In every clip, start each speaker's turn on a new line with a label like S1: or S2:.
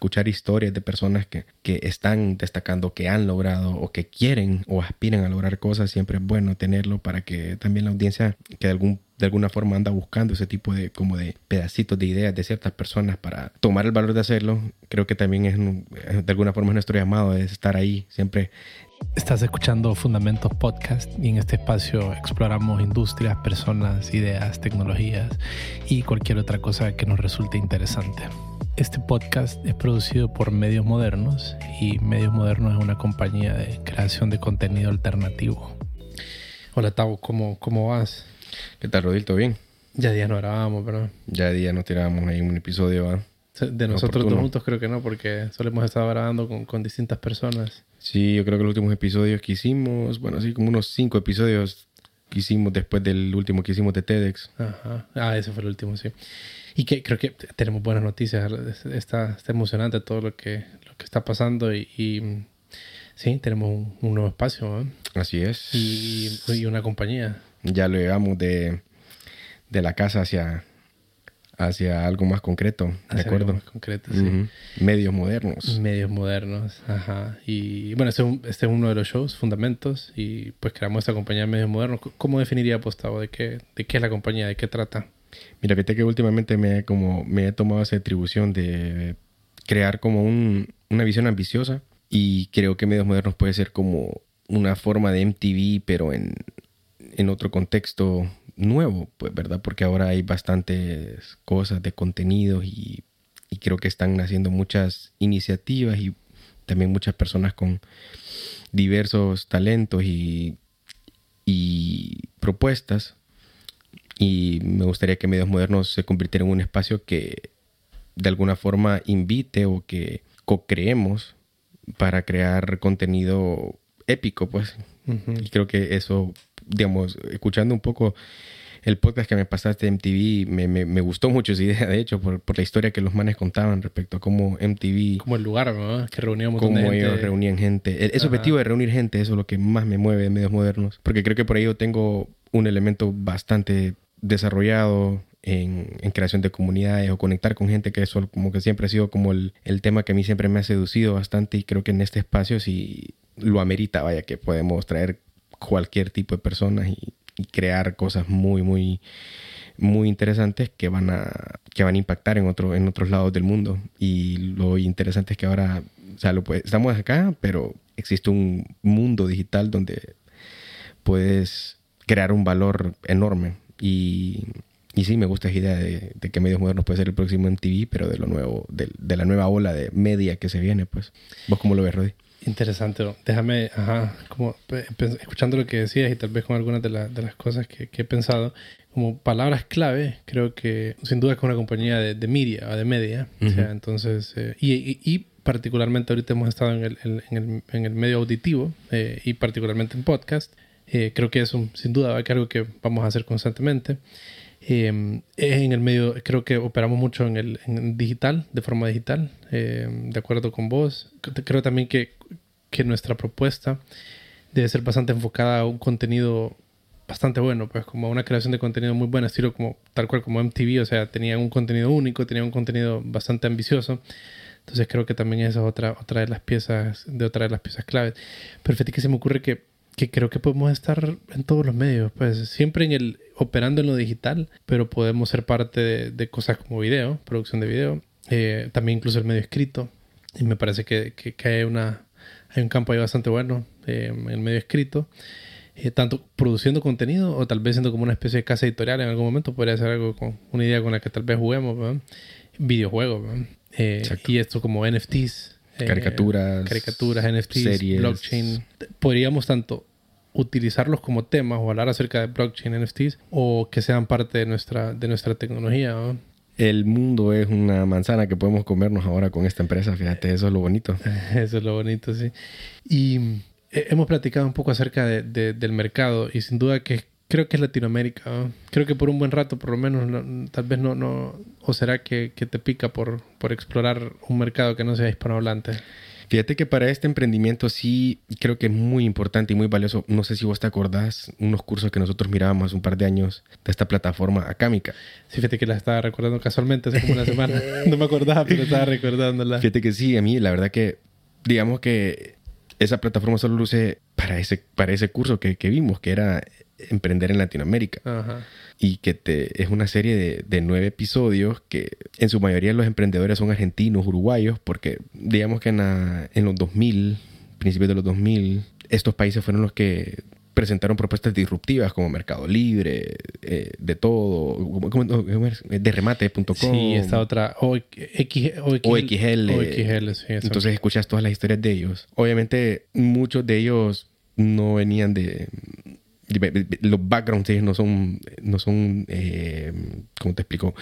S1: escuchar historias de personas que, que están destacando, que han logrado o que quieren o aspiran a lograr cosas, siempre es bueno tenerlo para que también la audiencia que algún de alguna forma anda buscando ese tipo de como de pedacitos de ideas de ciertas personas para tomar el valor de hacerlo creo que también es de alguna forma es nuestro llamado es estar ahí siempre
S2: Estás escuchando Fundamentos Podcast y en este espacio exploramos industrias, personas, ideas, tecnologías y cualquier otra cosa que nos resulte interesante. Este podcast es producido por Medios Modernos y Medios Modernos es una compañía de creación de contenido alternativo. Hola Tavo, ¿cómo, cómo vas?
S1: ¿Qué tal, Rodilto? ¿Bien?
S2: Ya día no grabamos, pero...
S1: Ya día no tirábamos ahí un episodio, ¿va?
S2: De nosotros dos juntos creo que no, porque solo hemos estado grabando con, con, distintas personas.
S1: Sí, yo creo que los últimos episodios que hicimos, bueno, así como unos cinco episodios que hicimos después del último que hicimos de TEDx.
S2: Ajá. Ah, ese fue el último, sí. Y que creo que tenemos buenas noticias. Está, está emocionante todo lo que, lo que está pasando y, y sí, tenemos un, nuevo espacio.
S1: Así es.
S2: Y, y, una compañía.
S1: Ya lo llevamos de, de la casa hacia, hacia algo más concreto, ¿de acuerdo?
S2: Más concreto, sí.
S1: Medios modernos.
S2: Medios modernos, ajá. Y bueno, este, este, es uno de los shows, Fundamentos, y pues creamos esta compañía de medios modernos. ¿Cómo definiría Postavo? ¿De qué, ¿De qué es la compañía? ¿De qué trata?
S1: Mira, fíjate que últimamente me, como, me he tomado esa atribución de crear como un, una visión ambiciosa y creo que medios modernos puede ser como una forma de MTV, pero en, en otro contexto nuevo, pues, ¿verdad? Porque ahora hay bastantes cosas de contenido y, y, creo que están naciendo muchas iniciativas y también muchas personas con diversos talentos y, y propuestas. Y me gustaría que Medios Modernos se convirtiera en un espacio que de alguna forma invite o que co-creemos para crear contenido épico, pues. Y creo que eso digamos, escuchando un poco el podcast que me pasaste de MTV, me, me, me, gustó mucho esa idea, de hecho, por, por, la historia que los manes contaban respecto a cómo MTV...
S2: Como el lugar, ¿no? Que reuníamos
S1: Cómo ellos reunían gente. Ese objetivo de reunir gente, eso es lo que más me mueve de medios modernos. Porque creo que por ahí yo tengo un elemento bastante desarrollado en, en, creación de comunidades o conectar con gente, que eso como que siempre ha sido como el, el tema que a mí siempre me ha seducido bastante y creo que en este espacio sí lo amerita, vaya, que podemos traer cualquier tipo de personas y, crear cosas muy, muy, muy interesantes que van a, que van a impactar en, otro, en otros lados del mundo. Y lo interesante es que ahora, o sea, lo estamos acá, pero existe un mundo digital donde puedes crear un valor enorme. Y, y sí, me gusta esa idea de, que Medios Modernos puede ser el próximo MTV, pero de lo nuevo, de, de, la nueva ola de media que se viene, pues. ¿Vos cómo lo ves, Rodi?
S2: Interesante. Déjame, ajá, como escuchando lo que decías y tal vez con algunas de, de las cosas que, que, he pensado, como palabras clave, creo que sin duda es una compañía de, de media o de media. o sea, entonces, eh, y, y, particularmente ahorita hemos estado en el, en el, en el medio auditivo eh, y particularmente en podcast. Eh, creo que eso sin duda va a ser algo que vamos a hacer constantemente. Eh, en el medio, creo que operamos mucho en el en digital, de forma digital, eh, de acuerdo con vos. Creo también que, que, nuestra propuesta debe ser bastante enfocada a un contenido bastante bueno, pues como una creación de contenido muy buena, estilo como tal cual como MTV, o sea, tenía un contenido único, tenía un contenido bastante ambicioso. Entonces creo que también esa es otra, otra de las piezas, de otra de las piezas claves. Pero fíjate que se me ocurre que que creo que podemos estar en todos los medios, pues siempre en el operando en lo digital, pero podemos ser parte de, cosas como video, producción de video, eh, también incluso el medio escrito. Y me parece que, que, hay, una, hay un campo ahí bastante bueno eh, en el medio escrito. Eh, tanto produciendo contenido o tal vez siendo como una especie de casa editorial en algún momento podría ser algo con una idea con la que tal vez juguemos, videojuegos, y esto como NFTs,
S1: caricaturas,
S2: caricaturas, NFTs, blockchain. Podríamos tanto utilizarlos como temas o hablar acerca de blockchain NFTs o que sean parte de nuestra, de nuestra tecnología.
S1: El mundo es una manzana que podemos comernos ahora con esta empresa, fíjate, eso es lo bonito.
S2: Eso es lo bonito, sí. Y eh, hemos platicado un poco acerca de, del mercado y sin duda que creo que es Latinoamérica. Creo que por un buen rato, por lo menos, tal vez no, no, o será que, que te pica por, por explorar un mercado que no sea hispanohablante.
S1: Fíjate que para este emprendimiento sí creo que es muy importante y muy valioso. No sé si vos te acordás unos cursos que nosotros mirábamos hace un par de años de esta plataforma Acámica.
S2: Sí, fíjate que la estaba recordando casualmente hace como una semana. no me acordaba, pero estaba recordándola.
S1: Fíjate que sí, a mí la verdad que digamos que esa plataforma solo luce para ese, para ese curso que, que vimos, que era emprender en Latinoamérica.
S2: Ajá.
S1: Y que te, es una serie de, de, nueve episodios que en su mayoría los emprendedores son argentinos, uruguayos, porque digamos que en, la, en los 2000, principios de los 2000, estos países fueron los que presentaron propuestas disruptivas como Mercado Libre, eh, de todo, de remate.com.
S2: Sí, esta otra, OXL.
S1: OXL.
S2: OXL sí,
S1: Entonces escuchas todas las historias de ellos. Obviamente muchos de ellos no venían de, los backgrounds no son, no son, eh, ¿cómo te explico?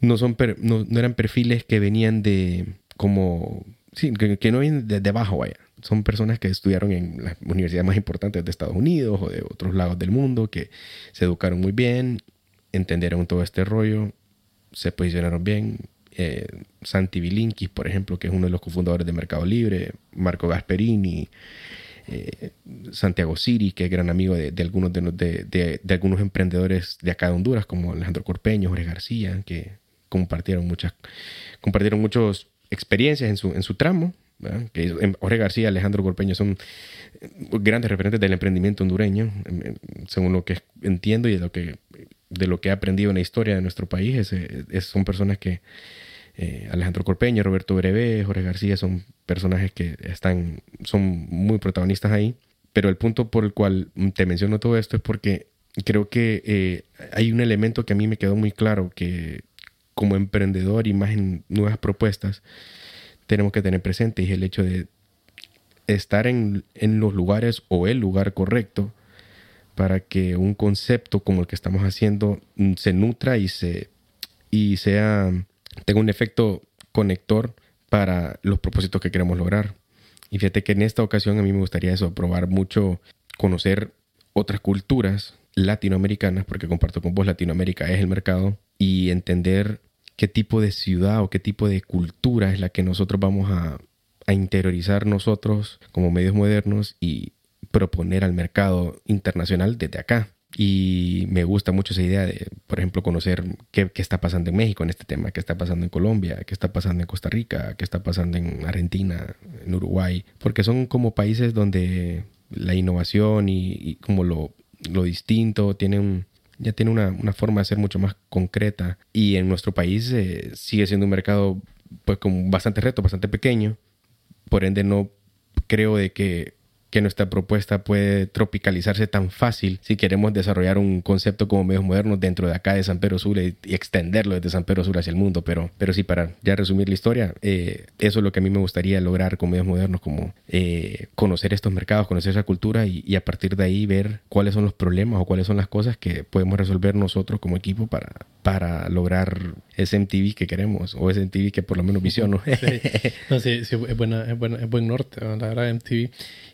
S1: No son, no, eran perfiles que venían de, como, que no vienen de, de, abajo, vaya. Son personas que estudiaron en las universidades más importantes de Estados Unidos o de otros lados del mundo, que se educaron muy bien, entendieron todo este rollo, se posicionaron bien. Eh, Santi Bilinkis, por ejemplo, que es uno de los cofundadores de Mercado Libre, Marco Gasperini, eh, Santiago Siri, que es gran amigo de, algunos de, algunos emprendedores de acá de Honduras, como Alejandro Corpeño, Jorge García, que compartieron muchas, compartieron muchas experiencias en su, en su tramo. Que Jorge García Alejandro Corpeño son grandes referentes del emprendimiento hondureño, según lo que entiendo y de lo que, de lo que he aprendido en la historia de nuestro país. Es, son personas que eh, Alejandro Corpeño, Roberto Breve, Jorge García son personajes que están, son muy protagonistas ahí. Pero el punto por el cual te menciono todo esto es porque creo que eh, hay un elemento que a mí me quedó muy claro que como emprendedor y más en nuevas propuestas tenemos que tener presente y el hecho de estar en, en los lugares o el lugar correcto para que un concepto como el que estamos haciendo se nutra y se y sea tenga un efecto conector para los propósitos que queremos lograr. Y fíjate que en esta ocasión a mí me gustaría eso, probar mucho, conocer otras culturas latinoamericanas, porque comparto con vos, Latinoamérica es el mercado, y entender qué tipo de ciudad o qué tipo de cultura es la que nosotros vamos a, a interiorizar nosotros como medios modernos y proponer al mercado internacional desde acá. Y me gusta mucho esa idea de, por ejemplo, conocer qué, qué, está pasando en México en este tema, qué está pasando en Colombia, qué está pasando en Costa Rica, qué está pasando en Argentina, en Uruguay, porque son como países donde la innovación y, como lo, lo distinto tiene un, ya tiene una, una, forma de ser mucho más concreta. Y en nuestro país eh, sigue siendo un mercado pues con bastante reto, bastante pequeño. Por ende, no creo de que que nuestra propuesta puede tropicalizarse tan fácil si queremos desarrollar un concepto como medios modernos dentro de acá de San Pedro Sur y, extenderlo desde San Pedro Sur hacia el mundo. Pero, pero sí, para ya resumir la historia, eh, eso es lo que a mí me gustaría lograr con medios modernos, como eh, conocer estos mercados, conocer esa cultura y, y, a partir de ahí ver cuáles son los problemas o cuáles son las cosas que podemos resolver nosotros como equipo para, para lograr ese MTV que queremos o ese MTV que por lo menos visiono.
S2: sí, no, sí, sí es, buena, es, buena, es buen norte, la verdad, MTV.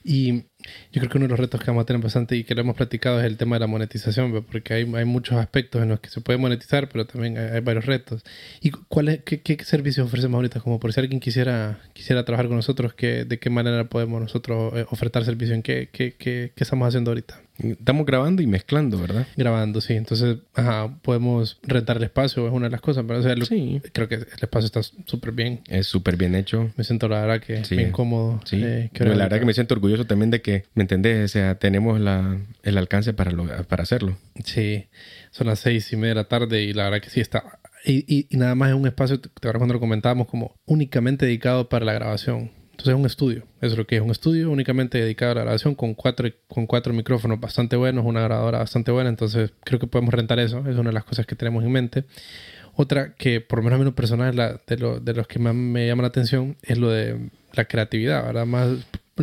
S2: Y yo creo que uno de los retos que vamos a tener bastante y que lo hemos platicado es el tema de la monetización, porque hay, hay muchos aspectos en los que se puede monetizar, pero también hay, varios retos. ¿Y cuál es, qué, qué, servicios ofrecemos ahorita? Como por si alguien quisiera, quisiera trabajar con nosotros, ¿qué, ¿de qué manera podemos nosotros eh, ofertar servicio? ¿En qué, qué, qué, qué estamos haciendo ahorita?
S1: Estamos grabando y mezclando, ¿verdad?
S2: Grabando, sí. Entonces, ajá, podemos rentar el espacio, es una de las cosas. Pero, o sea, lo, sí. Creo que el espacio está súper bien.
S1: Es súper bien hecho.
S2: Me siento, la verdad, que sí. bien cómodo.
S1: Sí. Eh, la verdad que me siento orgulloso también de que, ¿me entendés? O sea, tenemos la, el alcance para, lo, para hacerlo.
S2: Sí. Son las seis y media de la tarde y la verdad que sí está. Y, y, y nada más es un espacio, te acuerdas cuando lo comentábamos, como únicamente dedicado para la grabación. Entonces es un estudio, eso es lo que es un estudio únicamente dedicado a la grabación con cuatro, con cuatro micrófonos bastante buenos, una grabadora bastante buena, entonces creo que podemos rentar eso, es una de las cosas que tenemos en mente. Otra que por lo menos a mí personal la, de, de los que más me llama la atención es lo de la creatividad, ¿verdad? Más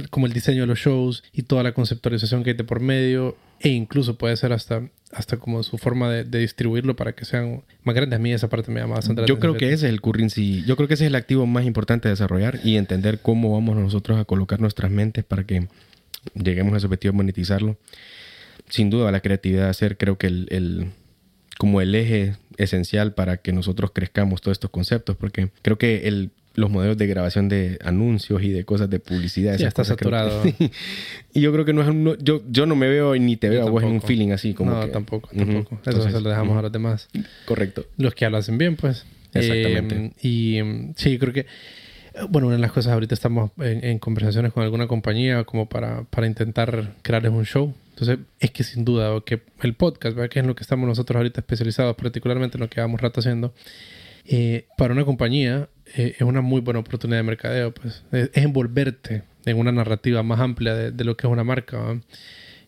S2: como el diseño de los shows y toda la conceptualización que hay de por medio e incluso puede ser hasta, hasta como su forma de, de distribuirlo para que sean más grandes. A mí esa parte me llama bastante
S1: Yo creo que ese es el currency, yo creo que ese es el activo más importante de desarrollar y entender cómo vamos nosotros a colocar nuestras mentes para que lleguemos a ese objetivo de monetizarlo. Sin duda la creatividad a ser creo que el, el como el eje esencial para que nosotros crezcamos todos estos conceptos, porque creo que el los modelos de grabación de anuncios y de cosas de publicidad.
S2: Ya está saturado.
S1: y yo creo que no es yo, yo no me veo ni te veo a vos en un feeling así como.
S2: No, tampoco, tampoco. Eso se lo dejamos a los demás.
S1: Correcto.
S2: Los que ya lo hacen bien, pues.
S1: Exactamente.
S2: Eh, y sí, creo que. Bueno, una de las cosas ahorita estamos en, conversaciones con alguna compañía como para, para intentar crearles un show. Entonces, es que sin duda, que el podcast, ¿verdad? que es lo que estamos nosotros ahorita especializados, particularmente en lo que llevamos rato haciendo, eh, para una compañía eh, es una muy buena oportunidad de mercadeo. Pues. Es, envolverte en una narrativa más amplia de, lo que es una marca.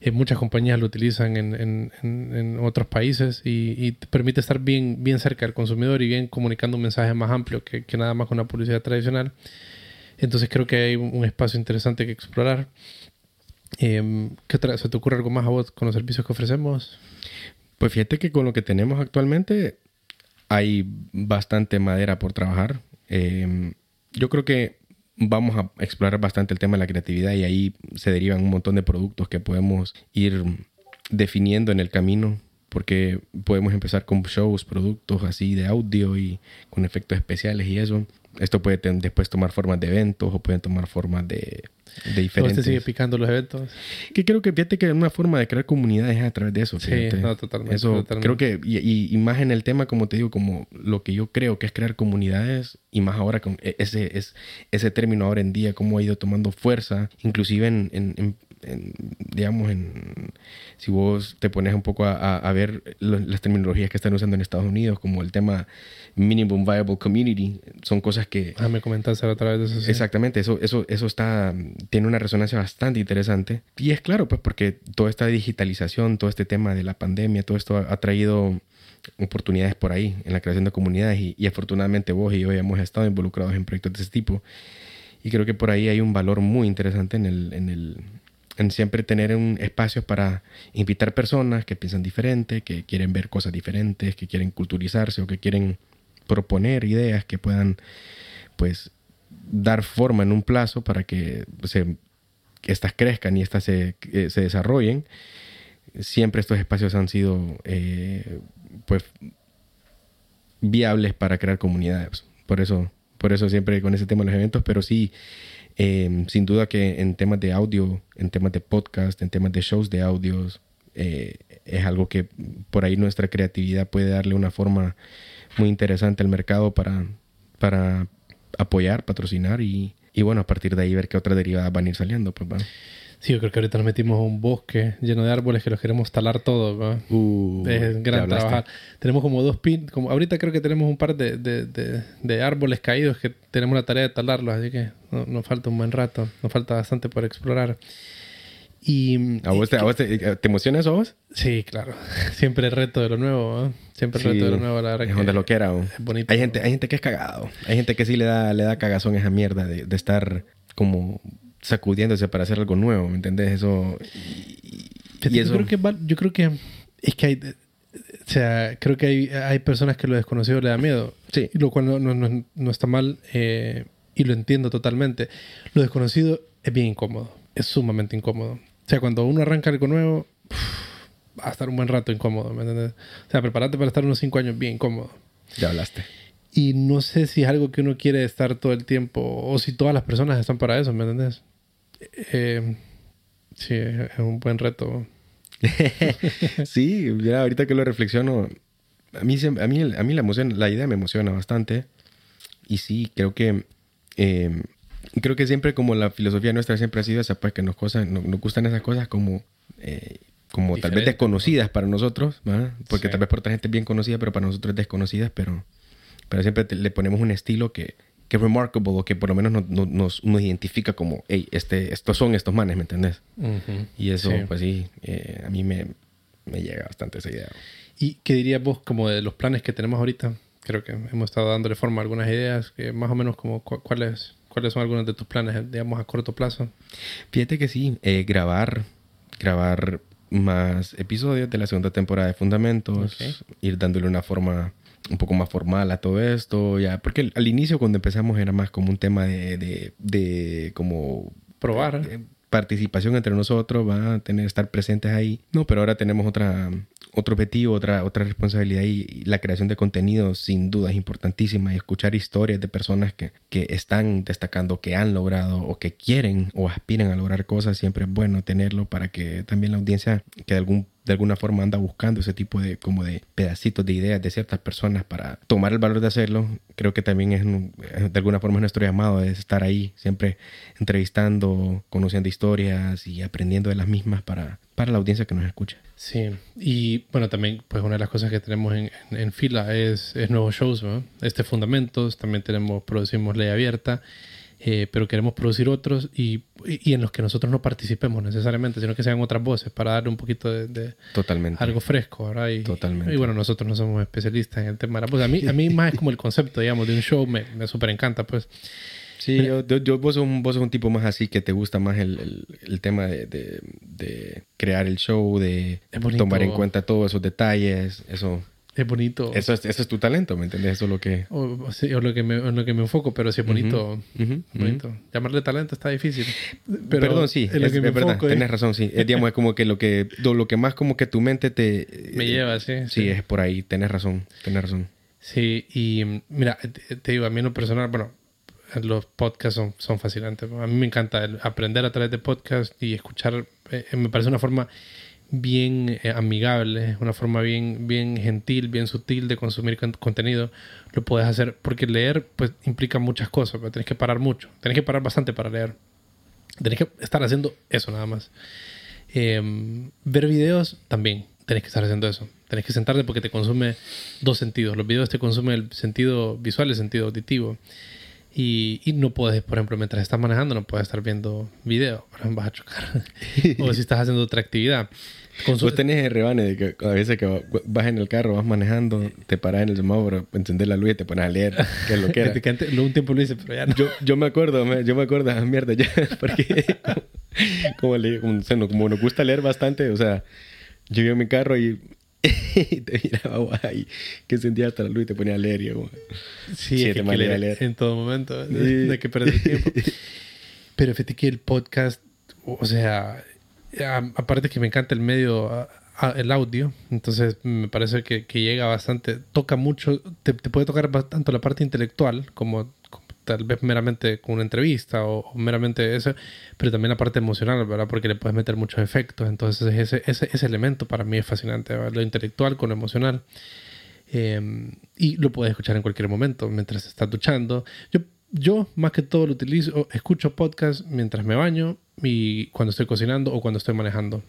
S2: Eh, muchas compañías lo utilizan en, en, en otros países y, te permite estar bien, bien cerca del consumidor y bien comunicando un mensaje más amplio que, que nada más con una publicidad tradicional. Entonces creo que hay un, espacio interesante que explorar. Eh, ¿Qué? ¿Se te ocurre algo más a vos con los servicios que ofrecemos?
S1: Pues fíjate que con lo que tenemos actualmente hay bastante madera por trabajar. Em, yo creo que vamos a explorar bastante el tema de la creatividad y ahí se derivan un montón de productos que podemos ir definiendo en el camino porque podemos empezar con shows, productos así de audio y con efectos especiales y eso. Esto puede después tomar formas de eventos o pueden tomar formas de, de diferentes...
S2: ¿Usted sigue picando los eventos?
S1: Que creo que fíjate que una forma de crear comunidades es a través de eso.
S2: Sí, no, totalmente.
S1: Eso creo que, y, y, más en el tema, como te digo, como lo que yo creo que es crear comunidades y más ahora con e, ese, es, ese término ahora en día, cómo ha ido tomando fuerza, inclusive en, en, digamos, en, si vos te pones un poco a, a, ver las terminologías que están usando en Estados Unidos, como el tema Minimum Viable Community, son cosas que...
S2: Ah, me comentaste a través de eso.
S1: Exactamente, eso, eso, eso está, tiene una resonancia bastante interesante. Y es claro, pues porque toda esta digitalización, todo este tema de la pandemia, todo esto ha, traído oportunidades por ahí en la creación de comunidades y, y, afortunadamente vos y yo hemos estado involucrados en proyectos de ese tipo y creo que por ahí hay un valor muy interesante en el, en el, en siempre tener un espacio para invitar personas que piensan diferente, que quieren ver cosas diferentes, que quieren culturizarse o que quieren proponer ideas que puedan pues dar forma en un plazo para que, se, estas crezcan y estas se, eh, se, desarrollen. Siempre estos espacios han sido eh, pues viables para crear comunidades. Por eso, por eso siempre con ese tema de los eventos, pero sí Em, sin duda que en temas de audio, en temas de podcast, en temas de shows de audios, eh, es algo que por ahí nuestra creatividad puede darle una forma muy interesante al mercado para, para apoyar, patrocinar y, y bueno, a partir de ahí ver qué otras derivadas van a ir saliendo. Pues, bueno.
S2: Sí, yo creo que ahorita nos metimos a un bosque lleno de árboles que los queremos talar todos.
S1: Uh,
S2: es gran trabajar. Tenemos como dos pin, como ahorita creo que tenemos un par de, de, de, árboles caídos que tenemos la tarea de talarlos, así que nos falta un buen rato, nos falta bastante por explorar. Y,
S1: ¿A vos, te, te, emociona eso a vos?
S2: Sí, claro. Siempre el reto de lo nuevo, Siempre el reto de lo nuevo, la verdad.
S1: Es donde lo quiera. Es bonito. Hay gente, hay gente que es cagado. Hay gente que sí le da, le da cagazón esa mierda de, de estar como sacudiéndose para hacer algo nuevo, ¿me entendés? Eso.
S2: Y, eso... Yo, creo que, yo creo que es que hay. O sea, creo que hay, hay personas que lo desconocido le da miedo.
S1: Sí.
S2: Lo cual no, no, no, está mal eh, y lo entiendo totalmente. Lo desconocido es bien incómodo. Es sumamente incómodo. O sea, cuando uno arranca algo nuevo, va a estar un buen rato incómodo, ¿me entiendes? O sea, prepárate para estar unos cinco años bien incómodo.
S1: Ya hablaste.
S2: Y no sé si es algo que uno quiere estar todo el tiempo o si todas las personas están para eso, ¿me entiendes? Eh, sí, es un buen reto.
S1: sí, ya ahorita que lo reflexiono, a mí, a mí, a mí la, emoción, la idea me emociona bastante. Y sí, creo que eh, creo que siempre como la filosofía nuestra siempre ha sido esa, pues que nos, cosas, nos, gustan esas cosas como, eh, como tal vez desconocidas para nosotros, porque tal vez por otra gente es bien conocida, pero para nosotros es desconocidas, pero, pero siempre le ponemos un estilo que, que remarkable o que por lo menos nos, nos, identifica como, hey, este, estos son estos manes, ¿me entendés? Y eso, pues sí, eh, a mí me, me, llega bastante esa idea.
S2: ¿Y qué dirías vos como de los planes que tenemos ahorita? Creo que hemos estado dándole forma a algunas ideas, que más o menos como cuáles, cuáles son algunos de tus planes, digamos, a corto plazo.
S1: Fíjate que sí, eh, grabar, grabar más episodios de la segunda temporada de Fundamentos, ir dándole una forma un poco más formal a todo esto, ya, porque al inicio cuando empezamos era más como un tema de, de, de como...
S2: Probar.
S1: Eh, participación entre nosotros, va a tener estar presentes ahí. No, pero ahora tenemos otra otro objetivo, otra, otra responsabilidad y, la creación de contenido sin duda es importantísima y escuchar historias de personas que, que están destacando, que han logrado o que quieren o aspiran a lograr cosas, siempre es bueno tenerlo para que también la audiencia que de algún de alguna forma anda buscando ese tipo de como de pedacitos de ideas de ciertas personas para tomar el valor de hacerlo creo que también es de alguna forma nuestro llamado es estar ahí siempre entrevistando conociendo historias y aprendiendo de las mismas para para la audiencia que nos escucha
S2: sí y bueno también pues una de las cosas que tenemos en, en, fila es, es, nuevos shows ¿no? este fundamentos también tenemos producimos ley abierta eh, pero queremos producir otros y, y, en los que nosotros no participemos necesariamente, sino que sean otras voces para darle un poquito de,
S1: Totalmente.
S2: algo fresco, ¿verdad? Y,
S1: Totalmente.
S2: Y bueno, nosotros no somos especialistas en el tema. Pues a mí, a mí más es como el concepto, digamos, de un show, me, me súper encanta, pues.
S1: Sí, yo, yo, vos, sos un, vos sos un tipo más así que te gusta más el, el, el tema de, de, de, crear el show, de tomar en cuenta todos esos detalles, eso
S2: es bonito.
S1: Eso es, eso es tu talento, ¿me entiendes? Eso es lo que...
S2: O, sí, o lo que me, lo que me enfoco, pero sí es bonito. bonito. Llamarle talento está difícil.
S1: Pero Perdón, sí, es, es verdad, tienes razón, sí. Es, digamos, es como que lo que lo que más como que tu mente te...
S2: Me lleva, sí.
S1: Sí, es por ahí, tienes razón, tienes razón.
S2: Sí, y mira, te, digo, a mí en lo personal, bueno, los podcasts son, son fascinantes. A mí me encanta aprender a través de podcasts y escuchar, eh, me parece una forma bien eh, amigable, una forma bien, bien gentil, bien sutil de consumir contenido, lo puedes hacer porque leer pues implica muchas cosas, pero tienes que parar mucho, tienes que parar bastante para leer, tienes que estar haciendo eso nada más. Em, ver videos también, tienes que estar haciendo eso, tienes que sentarte porque te consume dos sentidos, los videos te consumen el sentido visual el sentido auditivo. Y, y, no puedes, por ejemplo, mientras estás manejando, no puedes estar viendo video, vas a chocar. o si estás haciendo otra actividad.
S1: Con Vos tenés el rebane de que a veces que vas en el carro, vas manejando, te paras en el semáforo, encender la luz y te pones a leer, que es lo que era.
S2: un tiempo lo hice, pero ya no.
S1: Yo, yo me acuerdo, yo me acuerdo, ah, mierda, ya, porque como, como, como, nos gusta leer bastante, o sea, yo iba en mi carro y y te miraba guay, que encendía hasta la luz y te ponía a leer. Y,
S2: sí, es que, que leer, leer, en todo momento, de, de que perder tiempo. Pero fíjate que el podcast, o sea, aparte que me encanta el medio, el audio, entonces me parece que, que llega bastante, toca mucho, te, te, puede tocar tanto la parte intelectual como, tal vez meramente con una entrevista o, meramente eso, pero también la parte emocional, ¿verdad? Porque le puedes meter muchos efectos. Entonces ese, ese, ese elemento para mí es fascinante, lo intelectual con lo emocional. Em, y lo puedes escuchar en cualquier momento, mientras estás duchando. Yo, yo más que todo lo utilizo, escucho podcast mientras me baño y cuando estoy cocinando o cuando estoy manejando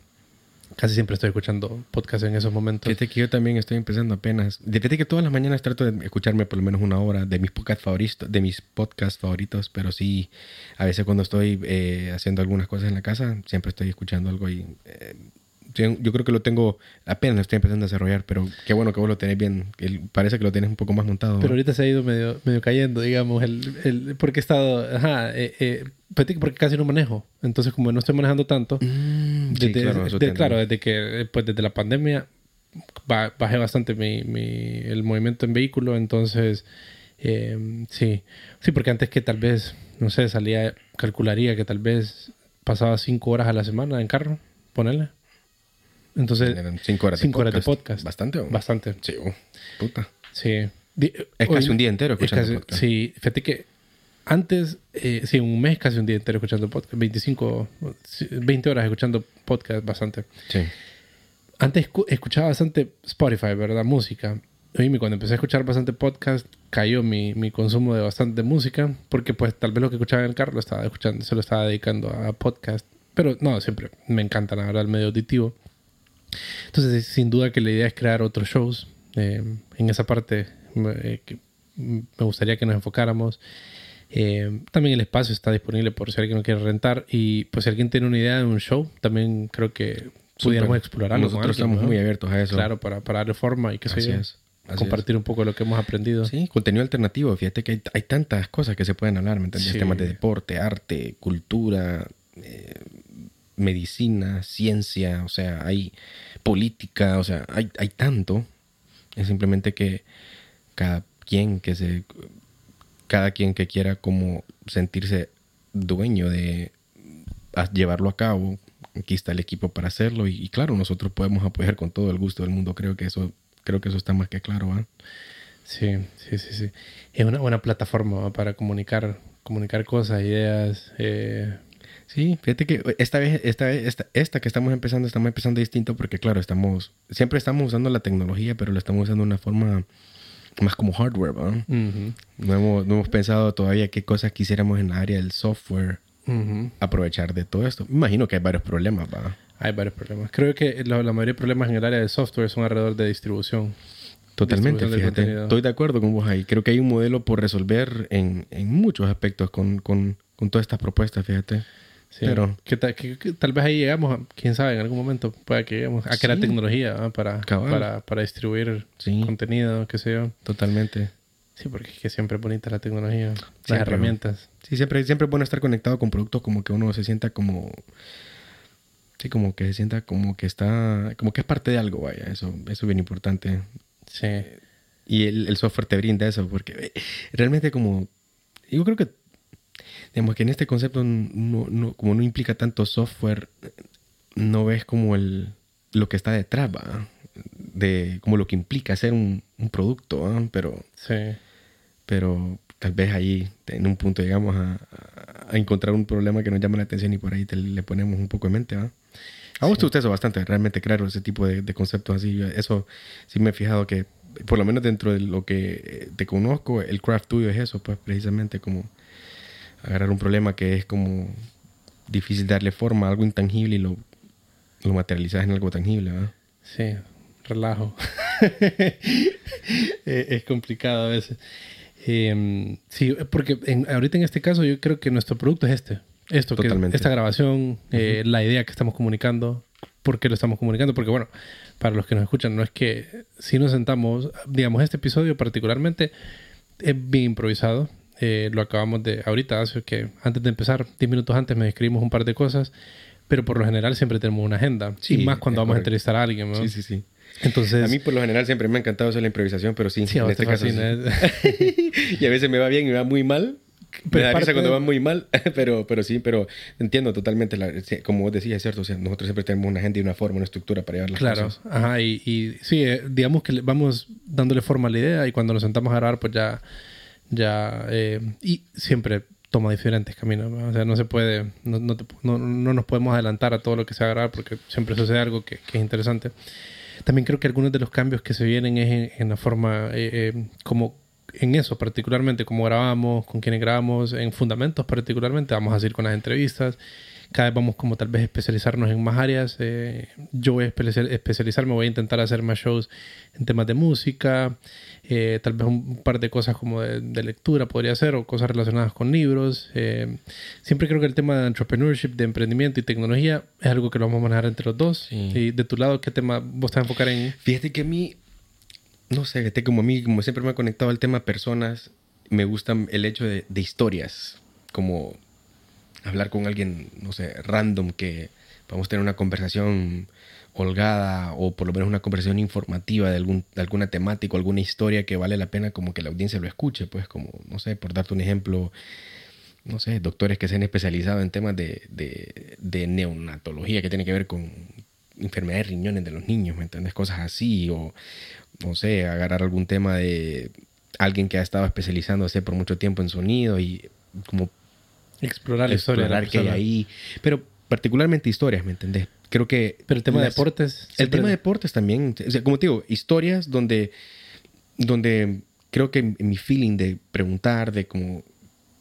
S2: casi siempre estoy escuchando podcast en esos momentos.
S1: Fíjate que yo también estoy empezando apenas. Fíjate que todas las mañanas trato de escucharme por lo menos una hora de mis podcasts favoritos, de mis podcasts favoritos, pero sí, a veces cuando estoy eh, haciendo algunas cosas en la casa, siempre estoy escuchando algo y eh, yo creo que lo tengo, apenas lo estoy empezando a desarrollar, pero qué bueno que vos lo tenés bien. parece que lo tenés un poco más montado.
S2: Pero ahorita se ha ido medio, medio cayendo, digamos, el, el, porque he estado, ajá, eh, eh, porque casi no manejo. Entonces, como no estoy manejando tanto,
S1: mm, desde,
S2: claro, desde que, pues desde la pandemia bajé bastante mi, mi, el movimiento en vehículo, entonces, eh, sí, sí, porque antes que tal vez, no sé, salía, calcularía que tal vez pasaba cinco horas a la semana en carro, ponerle. Entonces,
S1: cinco horas,
S2: cinco de, podcast. horas de podcast.
S1: ¿Bastante?
S2: Bastante.
S1: Sí, uh, puta.
S2: Sí.
S1: Es casi un día entero escuchando podcast.
S2: Sí, fíjate que antes, eh, sí, un mes casi un día entero escuchando podcast. 25, 20 horas escuchando podcast bastante.
S1: Sí.
S2: Antes escuchaba bastante Spotify, ¿verdad? Música. Y cuando empecé a escuchar bastante podcast, cayó mi, mi, consumo de bastante música, porque pues tal vez lo que escuchaba en el carro lo estaba escuchando, se lo estaba dedicando a podcast. Pero no, siempre me encanta, la verdad, el medio auditivo. Entonces, sin duda que la idea es crear otros shows. Eh, en esa parte eh, me gustaría que nos enfocáramos. Eh, también el espacio está disponible por si alguien lo quiere rentar. Y pues si alguien tiene una idea de un show, también creo que pudiéramos explorarlo.
S1: Nosotros estamos muy abiertos a eso.
S2: Claro, para, para darle forma y que se compartir un poco lo que hemos aprendido.
S1: Sí, contenido alternativo. Fíjate que hay, tantas cosas que se pueden hablar, ¿me entiendes? Temas de deporte, arte, cultura, medicina, ciencia, o sea, hay política, o sea, hay, hay tanto. Es simplemente que cada quien que se. Cada quien que quiera como sentirse dueño de llevarlo a cabo. Aquí está el equipo para hacerlo y, claro, nosotros podemos apoyar con todo el gusto del mundo. Creo que eso, creo que eso está más que claro. ¿ah?
S2: Sí, sí, sí, sí. Es una buena plataforma para comunicar, comunicar cosas, ideas. Eh.
S1: Sí, fíjate que esta vez, esta, esta, esta que estamos empezando, estamos empezando distinto porque, claro, estamos, siempre estamos usando la tecnología, pero lo estamos usando de una forma más como hardware, ¿verdad? no, hemos, no, hemos, pensado todavía qué cosas quisiéramos en el área del software aprovechar de todo esto. imagino que hay varios problemas, ¿verdad?
S2: Hay varios problemas. Creo que la, la mayoría de problemas en el área del software son alrededor de distribución.
S1: Totalmente, fíjate. Estoy de acuerdo con vos ahí. Creo que hay un modelo por resolver en, en muchos aspectos con, con, con, todas estas propuestas, fíjate.
S2: Pero que, tal vez ahí llegamos, quién sabe, en algún momento pueda que lleguemos a crear tecnología para, para, para, distribuir contenido, qué sé yo.
S1: Totalmente.
S2: Sí, porque es que siempre es bonita la tecnología, las herramientas.
S1: Sí, siempre, siempre es bueno estar conectado con productos como que uno se sienta como... Sí, como que se sienta como que está... Como que es parte de algo, vaya. Eso, eso es bien importante.
S2: Sí.
S1: Y el, el software te brinda eso, porque realmente como... Yo creo que... Digamos que en este concepto, no, no, como no implica tanto software, no ves como el, lo que está detrás, ¿va? De como lo que implica hacer un, un producto, Pero...
S2: Sí.
S1: Pero tal vez ahí, en un punto, llegamos a, a encontrar un problema que nos llama la atención y por ahí te, le ponemos un poco de mente, ¿va? A vos te gusta eso bastante, realmente crear ese tipo de, conceptos así. Eso sí me he fijado que, por lo menos dentro de lo que te conozco, el craft tuyo es eso, pues precisamente como agarrar un problema que es como difícil darle forma a algo intangible y lo, lo materializas en algo tangible, ¿verdad?
S2: Sí, relajo. es complicado a veces. Em, sí, porque ahorita en este caso yo creo que nuestro producto es este esto, que esta grabación, eh, la idea que estamos comunicando, por qué lo estamos comunicando, porque bueno, para los que nos escuchan, no es que si nos sentamos, digamos, este episodio particularmente es bien improvisado. Eh, lo acabamos de ahorita, hace que antes de empezar, 10 minutos antes, me escribimos un par de cosas, pero por lo general siempre tenemos una agenda. y más cuando vamos a entrevistar a alguien. ¿no?
S1: Sí, sí, sí.
S2: Entonces,
S1: a mí por lo general siempre me ha encantado hacer la improvisación, pero sí, en este caso y a veces me va bien y me va muy mal, me da risa cuando va muy mal, pero, pero sí, pero entiendo totalmente, la, como vos decías, es cierto, o sea, nosotros siempre tenemos una gente y una forma, una estructura para llevar las
S2: claro,
S1: cosas.
S2: Claro, ajá, y, y sí, eh, digamos que vamos dándole forma a la idea y cuando nos sentamos a grabar, pues ya, ya, eh, y siempre toma diferentes caminos, o sea, no se puede, no, no, no, no, nos podemos adelantar a todo lo que se va a grabar porque siempre sucede algo que, que es interesante. También creo que algunos de los cambios que se vienen es en, la forma eh, como en eso particularmente, cómo grabamos, con quiénes grabamos, en fundamentos particularmente, vamos a seguir con las entrevistas. Cada vez vamos como tal vez especializarnos en más áreas. Eh, yo voy a especializarme, voy a intentar hacer más shows en temas de música, eh, tal vez un par de cosas como de, lectura podría ser, o cosas relacionadas con libros. Eh, siempre creo que el tema de entrepreneurship, de emprendimiento y tecnología es algo que lo vamos a manejar entre los dos. Y de tu lado, ¿qué tema vos te vas a enfocar en?
S1: Fíjate que a mí no sé, como a mí, como siempre me ha conectado al tema personas, me gusta el hecho de, historias, como hablar con alguien, no sé, random, que vamos a tener una conversación holgada o por lo menos una conversación informativa de, algún, de alguna temática o alguna historia que vale la pena como que la audiencia lo escuche, pues como, no sé, por darte un ejemplo, no sé, doctores que se han especializado en temas de, de, neonatología que tiene que ver con enfermedades de riñones de los niños, ¿me entiendes? Cosas así, o, no sé, agarrar algún tema de alguien que ha estado especializándose por mucho tiempo en sonido y como
S2: explorar la historia
S1: que hay ahí, pero particularmente historias, ¿me entendés? Creo que
S2: pero el tema de deportes,
S1: el tema de deportes también, o sea, como te digo, historias donde donde creo que mi feeling de preguntar, de como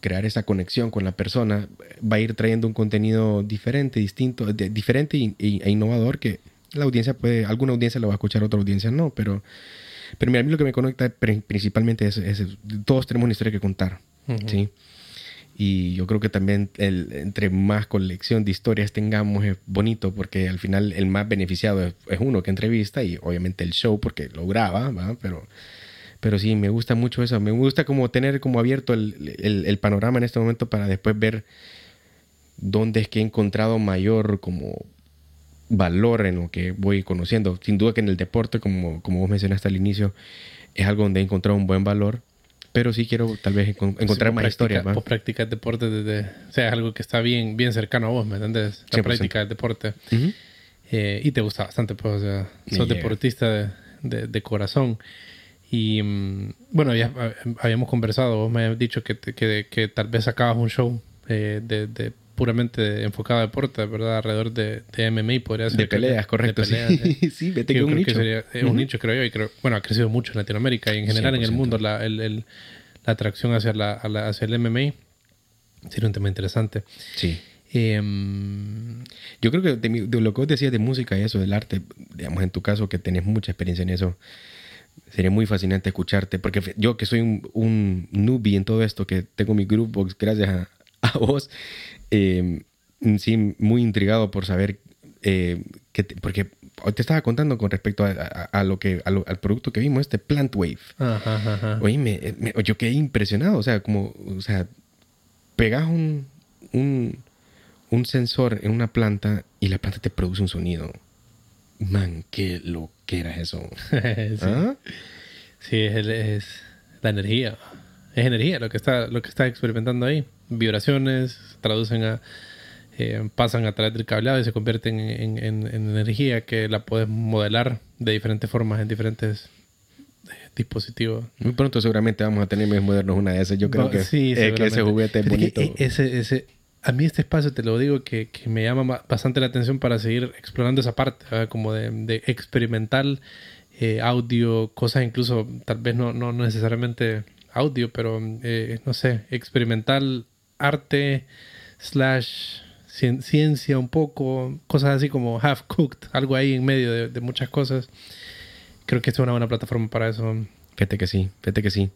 S1: crear esa conexión con la persona va a ir trayendo un contenido diferente, distinto, diferente e innovador que la audiencia puede, alguna audiencia lo va a escuchar, otra audiencia no, pero, pero mira, a mí lo que me conecta principalmente es, todos tenemos una historia que contar, ¿sí? Y yo creo que también el, entre más colección de historias tengamos es bonito porque al final el más beneficiado es, uno que entrevista y obviamente el show porque lo graba. Pero, pero sí, me gusta mucho eso. Me gusta como tener como abierto el, el, el panorama en este momento para después ver dónde es que he encontrado mayor como valor en lo que voy conociendo. Sin duda que en el deporte, como, como vos mencionaste al inicio, es algo donde he encontrado un buen valor, Pero sí quiero tal vez encon- encontrar
S2: Sí,
S1: más historias.
S2: Vos practicas deporte desde... O sea, es algo que está bien, bien cercano a vos, ¿me entiendes? La
S1: 100%.
S2: práctica del deporte.
S1: Ujú.
S2: Eh, y te gusta bastante, pues, o sea,
S1: Me
S2: sos
S1: llega.
S2: deportista de, de- de corazón. Y mm, bueno, ya hab- habíamos conversado, vos me habías dicho que, que, que tal vez sacabas un show eh, de, de puramente enfocado a deporte, ¿verdad? Alrededor de, de MMA, podría ser.
S1: De
S2: creo que-
S1: peleas, correcto.
S2: de peleas,
S1: sí,
S2: eh.
S1: sí, vete
S2: Que
S1: un
S2: que
S1: nicho.
S2: sería- es un nicho, creo yo, y creo, bueno, ha crecido mucho en Latinoamérica y en general en el
S1: 100%.
S2: mundo la, el- el- la atracción hacia, la, a la- hacia el MMA. Sería un tema interesante.
S1: Sí.
S2: Em,
S1: Yo creo que de, de lo que vos decías de música y eso, del arte, digamos, en tu caso que tenés mucha experiencia en eso, sería muy fascinante escucharte, porque yo que soy un, un newbie en todo esto, que tengo mi groupbox gracias a, a vos, eh, sí, muy intrigado por saber, eh, que te- porque hoy te estaba contando con respecto a, a- a lo que, a lo- al producto que vimos, este Plant Wave.
S2: ajá.
S1: Oye, me- me- yo quedé impresionado. O sea, como, o sea, pegas un, un, un sensor en una planta y la planta te produce un sonido. Man, qué lo que era eso.
S2: sí.
S1: ¿Ah?
S2: Sí, es, es la energía. Es energía lo que está, lo que está experimentando ahí. Vibraciones, traducen a, eh, pasan a través del cableado y se convierten en, en- en energía que la puedes modelar de diferentes formas en diferentes eh, dispositivos.
S1: Muy pronto seguramente vamos a tener medios modernos una de esas. Yo creo
S2: No,
S1: que,
S2: sí,
S1: eh, que ese juguete es bonito.
S2: eh, ese, ese, a mí este espacio, te lo digo, que, que me llama ba- bastante la atención para seguir explorando esa parte, ¿verdad? como de, de experimental, eh, audio, cosas incluso, tal vez no, no necesariamente audio, pero eh, no sé, experimental, arte, slash cien- ciencia un poco, cosas así como half cooked, algo ahí en medio de, muchas cosas. Creo que es una buena plataforma para eso.
S1: Fíjate que sí, fíjate que sí.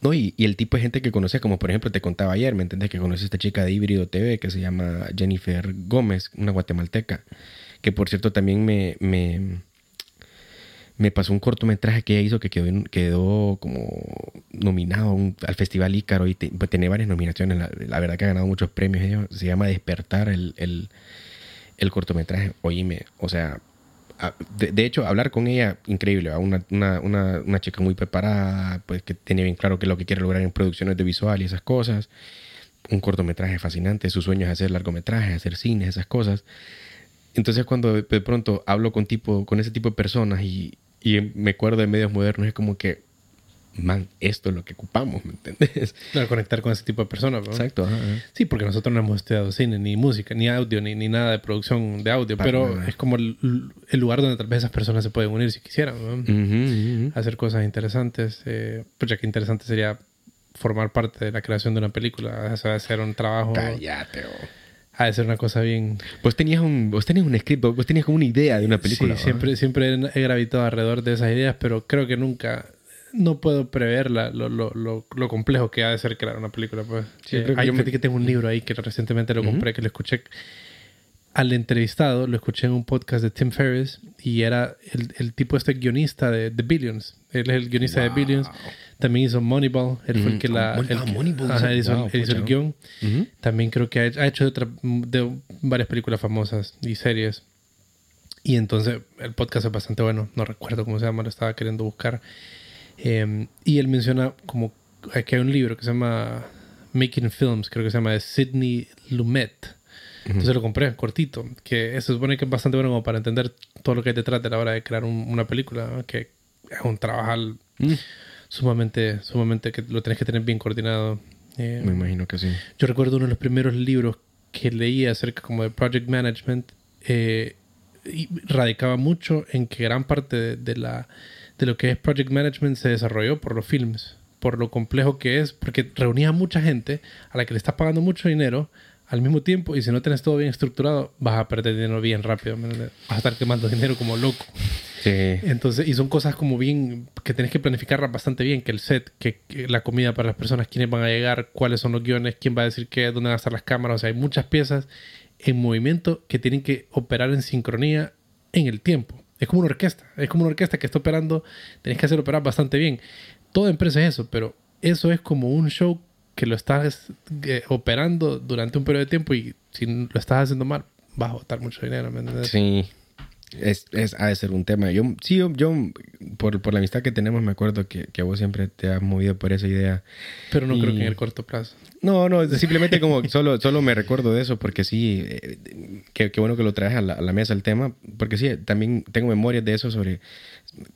S1: No, y, y el tipo de gente que conoce, como por ejemplo te contaba ayer, ¿me entendés? Que conoce a esta chica de Híbrido TV que se llama Jennifer Gómez, una guatemalteca, que por cierto también me, me pasó un cortometraje que ella hizo que quedó, quedó como nominado al Festival Ícaro y te- pues, tiene varias nominaciones. La, verdad que ha ganado muchos premios. Se llama Despertar el, el, el cortometraje. Oíme, o sea, de, de hecho, hablar con ella, increíble. Una, una, una, una chica muy preparada, pues que tiene bien claro qué es lo que quiere lograr en producciones de visual y esas cosas. Un cortometraje fascinante. Su sueño es hacer largometrajes, hacer cines, esas cosas. Entonces, cuando de pronto hablo con, tipo, con ese tipo de personas y, y me acuerdo de medios modernos, es como que, man, esto es lo que ocupamos, ¿me entendés?
S2: Claro, conectar con ese tipo de personas. ¿no?
S1: Exacto. ajá, ajá.
S2: Sí, porque nosotros no hemos estudiado cine, ni música, ni audio, ni, ni nada de producción de audio,
S1: Para
S2: pero
S1: nada.
S2: es como el, el lugar donde tal vez esas personas se pueden unir si quisieran, ¿no? Hacer cosas interesantes. Eh, pues ya que interesante sería formar parte de la creación de una película, o sea, hacer un trabajo,
S1: Cállate, oh.
S2: Ha de ser una cosa bien...
S1: Vos tenías un, vos tenías un script, vos tenías como una idea de una película.
S2: sí, siempre, siempre he gravitado alrededor de esas ideas, pero creo que nunca... No puedo prever la- lo, lo, lo, lo complejo que ha de ser crear una película. Pues.
S1: Sí,
S2: Eh,
S1: creo que
S2: hay
S1: yo me-
S2: que tengo un libro ahí que recientemente lo compré, que lo escuché al entrevistado, lo escuché en un podcast de Tim Ferriss y era el, el tipo este guionista de The Billions. Él es el guionista de
S1: Wow.
S2: Billions. También hizo Moneyball. Él fue el que
S1: Mm,
S2: la...
S1: Mon-
S2: el
S1: ah,
S2: que-
S1: Moneyball,
S2: ajá, hizo,
S1: Wow,
S2: él hizo el
S1: guion.
S2: También creo que ha, ha hecho de, otra- de varias películas famosas y series. Y entonces el podcast es bastante bueno. No recuerdo cómo se llama, lo estaba queriendo buscar. Eh, y él menciona como que hay un libro que se llama Making Films, creo que se llama de Sidney Lumet. Entonces lo compré, cortito. Que se supone que es bastante bueno como para entender todo lo que hay detrás de la hora de crear un- una película. ¿no? Que es un trabajo
S1: Mm,
S2: sumamente, sumamente que lo tenés que tener bien coordinado. Eh,
S1: Me imagino que sí.
S2: yo recuerdo uno de los primeros libros que leí acerca como de project management eh, y radicaba mucho en que gran parte de, de la de lo que es project management se desarrolló por los films, por lo complejo que es, porque reunía a mucha gente a la que le estás pagando mucho dinero al mismo tiempo y si no tienes todo bien estructurado vas a perder dinero bien rápido, vas a estar quemando dinero como loco.
S1: Sí.
S2: Entonces, y son cosas como bien que tenés que planificarlas bastante bien, que el set, que, que la comida para las personas, quiénes van a llegar, cuáles son los guiones, quién va a decir qué, dónde van a estar las cámaras, o sea, hay muchas piezas en movimiento que tienen que operar en sincronía en el tiempo. Es como una orquesta, es como una orquesta que está operando, tenés que hacer operar bastante bien. Toda empresa es eso, pero eso es como un show que lo estás eh, operando durante un periodo de tiempo y si lo estás haciendo mal, vas a botar mucho dinero, ¿me entiendes?
S1: Sí. Es, es, ha de ser un tema. Yo, sí, yo, yo por, por la amistad que tenemos, me acuerdo que, que vos siempre te has movido por esa idea.
S2: Pero no
S1: Y-
S2: creo que en el corto plazo.
S1: No, no, simplemente como solo, solo me recuerdo de eso, porque sí, eh, qué qué bueno que lo traes a la, a la mesa el tema, porque sí, también tengo memorias de eso sobre,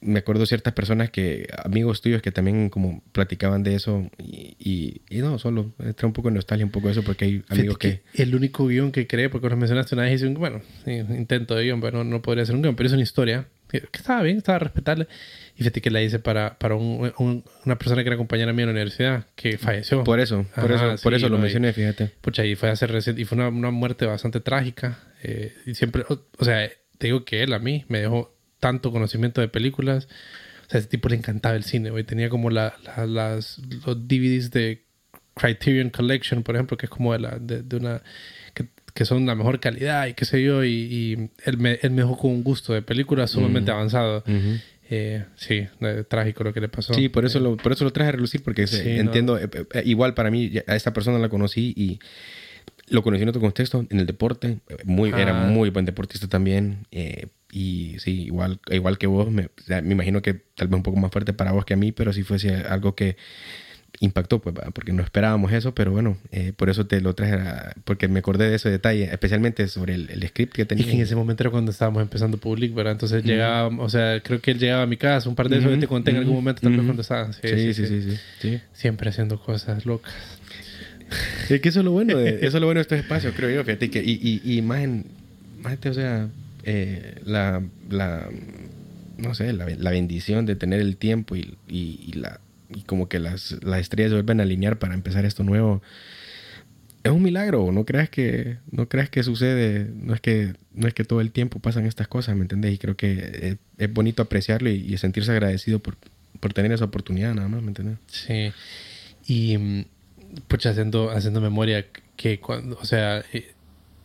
S1: me acuerdo ciertas personas que, amigos tuyos que también como platicaban de eso, y, y, y no, solo entra un poco de nostalgia, un poco de eso, porque hay amigos que...
S2: El único guion que creé, porque lo mencionaste una vez, hice un, bueno, intento de guion, pero no, no podría ser un guion, pero es una historia que, que estaba bien, estaba respetable. Y fíjate que la hice para, para un- un- una persona que era compañera mía en la universidad, que falleció.
S1: Por eso, por
S2: Ajá,
S1: eso, por eso lo mencioné, fíjate.
S2: Pucha, y fue hace reciente, y fue una, una muerte bastante trágica. eh, y siempre, o, o sea, te digo que él a mí me dejó tanto conocimiento de películas. O sea, a ese tipo le encantaba el cine, güey. Tenía como la, la- las, los DVDs de Criterion Collection, por ejemplo, que es como de, la, de, de una. Que, que son la mejor calidad y qué sé yo. Y, y él, me, él me dejó con un gusto de películas sumamente avanzado.
S1: Ujú.
S2: Eh, sí, eh, trágico lo que le pasó.
S1: Sí, por eso, lo, por eso lo traje a relucir, porque
S2: Sí, no.
S1: entiendo, eh, eh, igual para mí, a esta persona la conocí y lo conocí en otro contexto, en el deporte, muy, era
S2: Ah.
S1: muy buen deportista también, eh, y sí, igual, igual que vos, me, me imagino que tal vez un poco más fuerte para vos que a mí, pero sí fuese algo que impactó, pues, porque no esperábamos eso, pero bueno, eh, por eso te lo traje, a- porque me acordé de ese detalle, especialmente sobre el, el script que
S2: Y
S1: tenía.
S2: que en ese momento era cuando estábamos empezando Public, ¿verdad? Entonces llegaba, o sea, creo que él llegaba a mi casa, un par de esos
S1: Ujú,
S2: que te conté en algún momento, tal vez
S1: ujú.
S2: cuando estaba. Sí
S1: sí, sí, sí, sí, sí.
S2: Siempre haciendo cosas locas.
S1: Es que eso es lo bueno de, eso es lo bueno de estos espacios, creo yo, fíjate que, y, y, y más en, más este, o sea, eh, la, la, no sé, la, la bendición de tener el tiempo y, y, la, como que las, las estrellas se vuelven a alinear para empezar esto nuevo. Es un milagro, no creas que, no creas que sucede, no es que, no es que todo el tiempo pasan estas cosas, ¿me entendés? Y creo que es, es bonito apreciarlo y, y sentirse agradecido por, por tener esa oportunidad, nada más, ¿me entendés?
S2: Sí. Y, mm, pucha, haciendo, haciendo memoria que cuando, o sea, eh,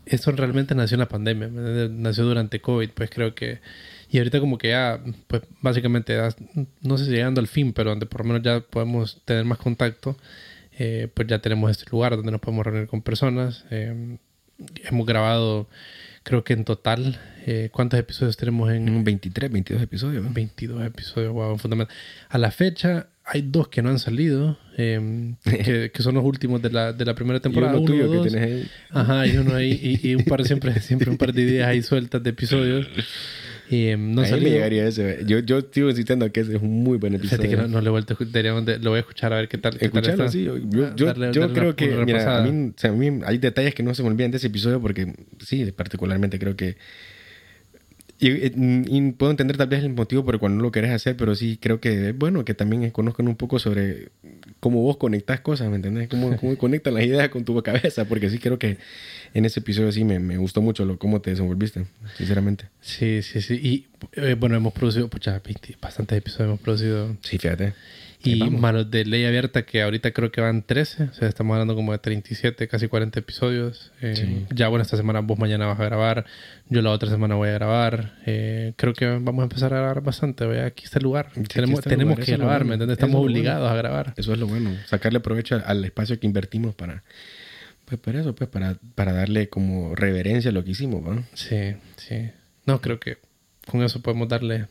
S2: esto realmente nació en la pandemia, nació durante COVID, pues creo que, y ahorita como que ya, pues básicamente, ya, no sé si llegando al fin, pero donde por lo menos ya podemos tener más contacto, eh, pues ya tenemos este lugar donde nos podemos reunir con personas. eh, hemos grabado, creo que en total, eh, ¿cuántos episodios tenemos en,
S1: Un 23, 22 episodios, ¿no?
S2: 22 episodios, wow, fundamental. A la fecha hay dos que no han salido, eh, que, que son los últimos de la, de la primera temporada.
S1: y uno tuyo
S2: o dos.
S1: que tenés ahí.
S2: Ajá, y uno ahí, y, y un par, siempre, siempre un par de ideas ahí sueltas de episodios. Y eh, no
S1: a le llegaría ese. Yo, yo sigo insistiendo que ese es un muy buen episodio.
S2: Que no, no le he vuelto de- lo voy a escuchar a ver qué tal. qué tal
S1: Escucharlo,
S2: está.
S1: sí. Yo, yo, yo-
S2: Darle-
S1: yo
S2: darle
S1: creo que, mira, a mí, o sea, a mí hay detalles que no se me olvidan de ese episodio porque, sí, particularmente creo que... Y, y- y puedo entender tal vez el motivo por el cual no lo querés hacer, pero sí creo que es bueno que también conozcan un poco sobre cómo vos conectás cosas, ¿me entendés? Cómo, cómo conectan las ideas con tu cabeza, porque sí creo que en ese episodio sí me, me gustó mucho lo, cómo te desenvolviste, sinceramente.
S2: Sí, sí, sí. Y eh, bueno, hemos producido, pucha, 20 bastantes episodios hemos producido.
S1: Sí, fíjate.
S2: Y. Manos de Ley Abierta, que ahorita creo que van 13. O sea, estamos hablando como de 37, casi 40 episodios. Eh,
S1: Sí.
S2: Ya, bueno, esta semana vos mañana vas a grabar. Yo la otra semana voy a grabar. Eh, creo que vamos a empezar a grabar bastante. Vea, aquí está el lugar.
S1: aquí
S2: tenemos
S1: está el
S2: tenemos
S1: lugar,
S2: que
S1: eso
S2: grabar. ¿me entiendes?
S1: Es
S2: Estamos
S1: lo bueno.
S2: obligados a grabar.
S1: Eso es lo bueno, sacarle provecho al- al espacio que invertimos para, pues para eso, pues para, para darle como reverencia a lo que hicimos, ¿va?
S2: Sí, sí. No, creo que con eso podemos darle...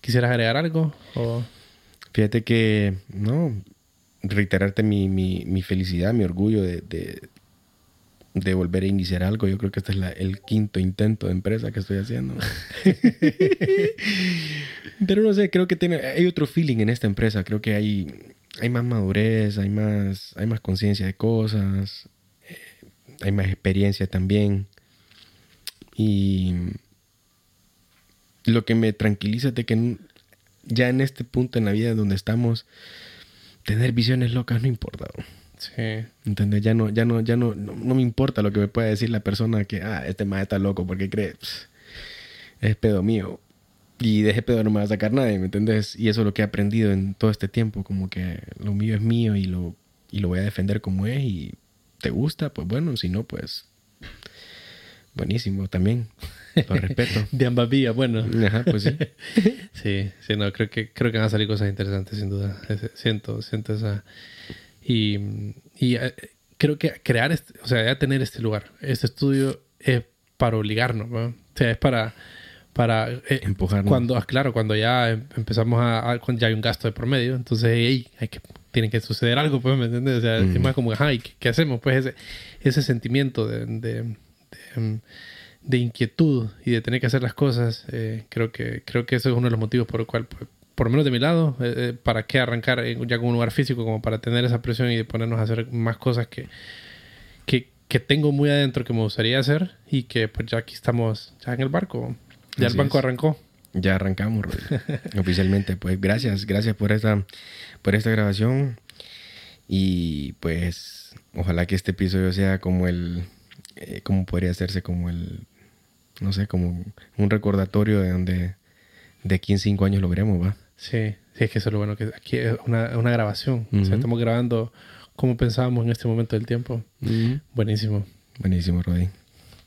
S2: ¿Quisieras agregar algo? O...
S1: Fíjate que, no, reiterarte mi, mi, mi felicidad, mi orgullo de, de, de volver a iniciar algo. Yo creo que este es la- el quinto intento de empresa que estoy haciendo. Pero no sé, creo que tiene, hay otro feeling en esta empresa. Creo que hay, hay más madurez, hay más, hay más conciencia de cosas, eh, hay más experiencia también. Y lo que me tranquiliza es de que ya en este punto en la vida donde estamos, tener visiones locas no importa. ¿no?
S2: Sí.
S1: ¿Entendés? Ya no, ya no, ya no, no, no me importa lo que me pueda decir la persona que, ah, este más está loco porque cree, "Pss, es pedo mío. Y de ese pedo no me va a sacar nadie, ¿me entiendes? Y eso es lo que he aprendido en todo este tiempo, como que lo mío es mío y lo, y lo voy a defender como es y te gusta, pues bueno, si no, pues buenísimo también. Lo respeto.
S2: De ambas vías, bueno.
S1: Ajá, pues sí.
S2: Sí, sí, no, creo que, creo que van a salir cosas interesantes, sin duda. Siento, siento esa. Y, y eh, creo que crear, este, o sea, ya tener este lugar, este estudio, es para obligarnos, ¿no? O sea, es para, para eh,
S1: Empujarnos.
S2: cuando ah, claro cuando ya em- empezamos a, a- cuando ya hay un gasto de por medio entonces hey, hay que tiene que suceder algo pues me entiendes o sea es
S1: Ujú.
S2: más como ajá ¿y qué, qué hacemos pues ese ese sentimiento de, de, de, em, de inquietud y de tener que hacer las cosas eh, creo que creo que eso es uno de los motivos por el cual pues, por lo menos de mi lado eh, eh, para qué arrancar ya con un lugar físico como para tener esa presión y de ponernos a hacer más cosas que que, que tengo muy adentro que me gustaría hacer y que pues ya aquí estamos ya en el barco ya
S1: Así
S2: el banco
S1: es.
S2: arrancó
S1: Ya arrancamos. Oficialmente. Pues gracias, gracias por esta, por esta grabación. Y pues ojalá que este episodio sea como el, eh, como podría hacerse como el, no sé, como un recordatorio de donde de aquí en cinco años lo veremos, ¿va?
S2: Sí, sí, es que eso es lo bueno que aquí es una, una grabación. O sea, estamos grabando como pensábamos en este momento del tiempo. Buenísimo.
S1: Buenísimo, Rodri.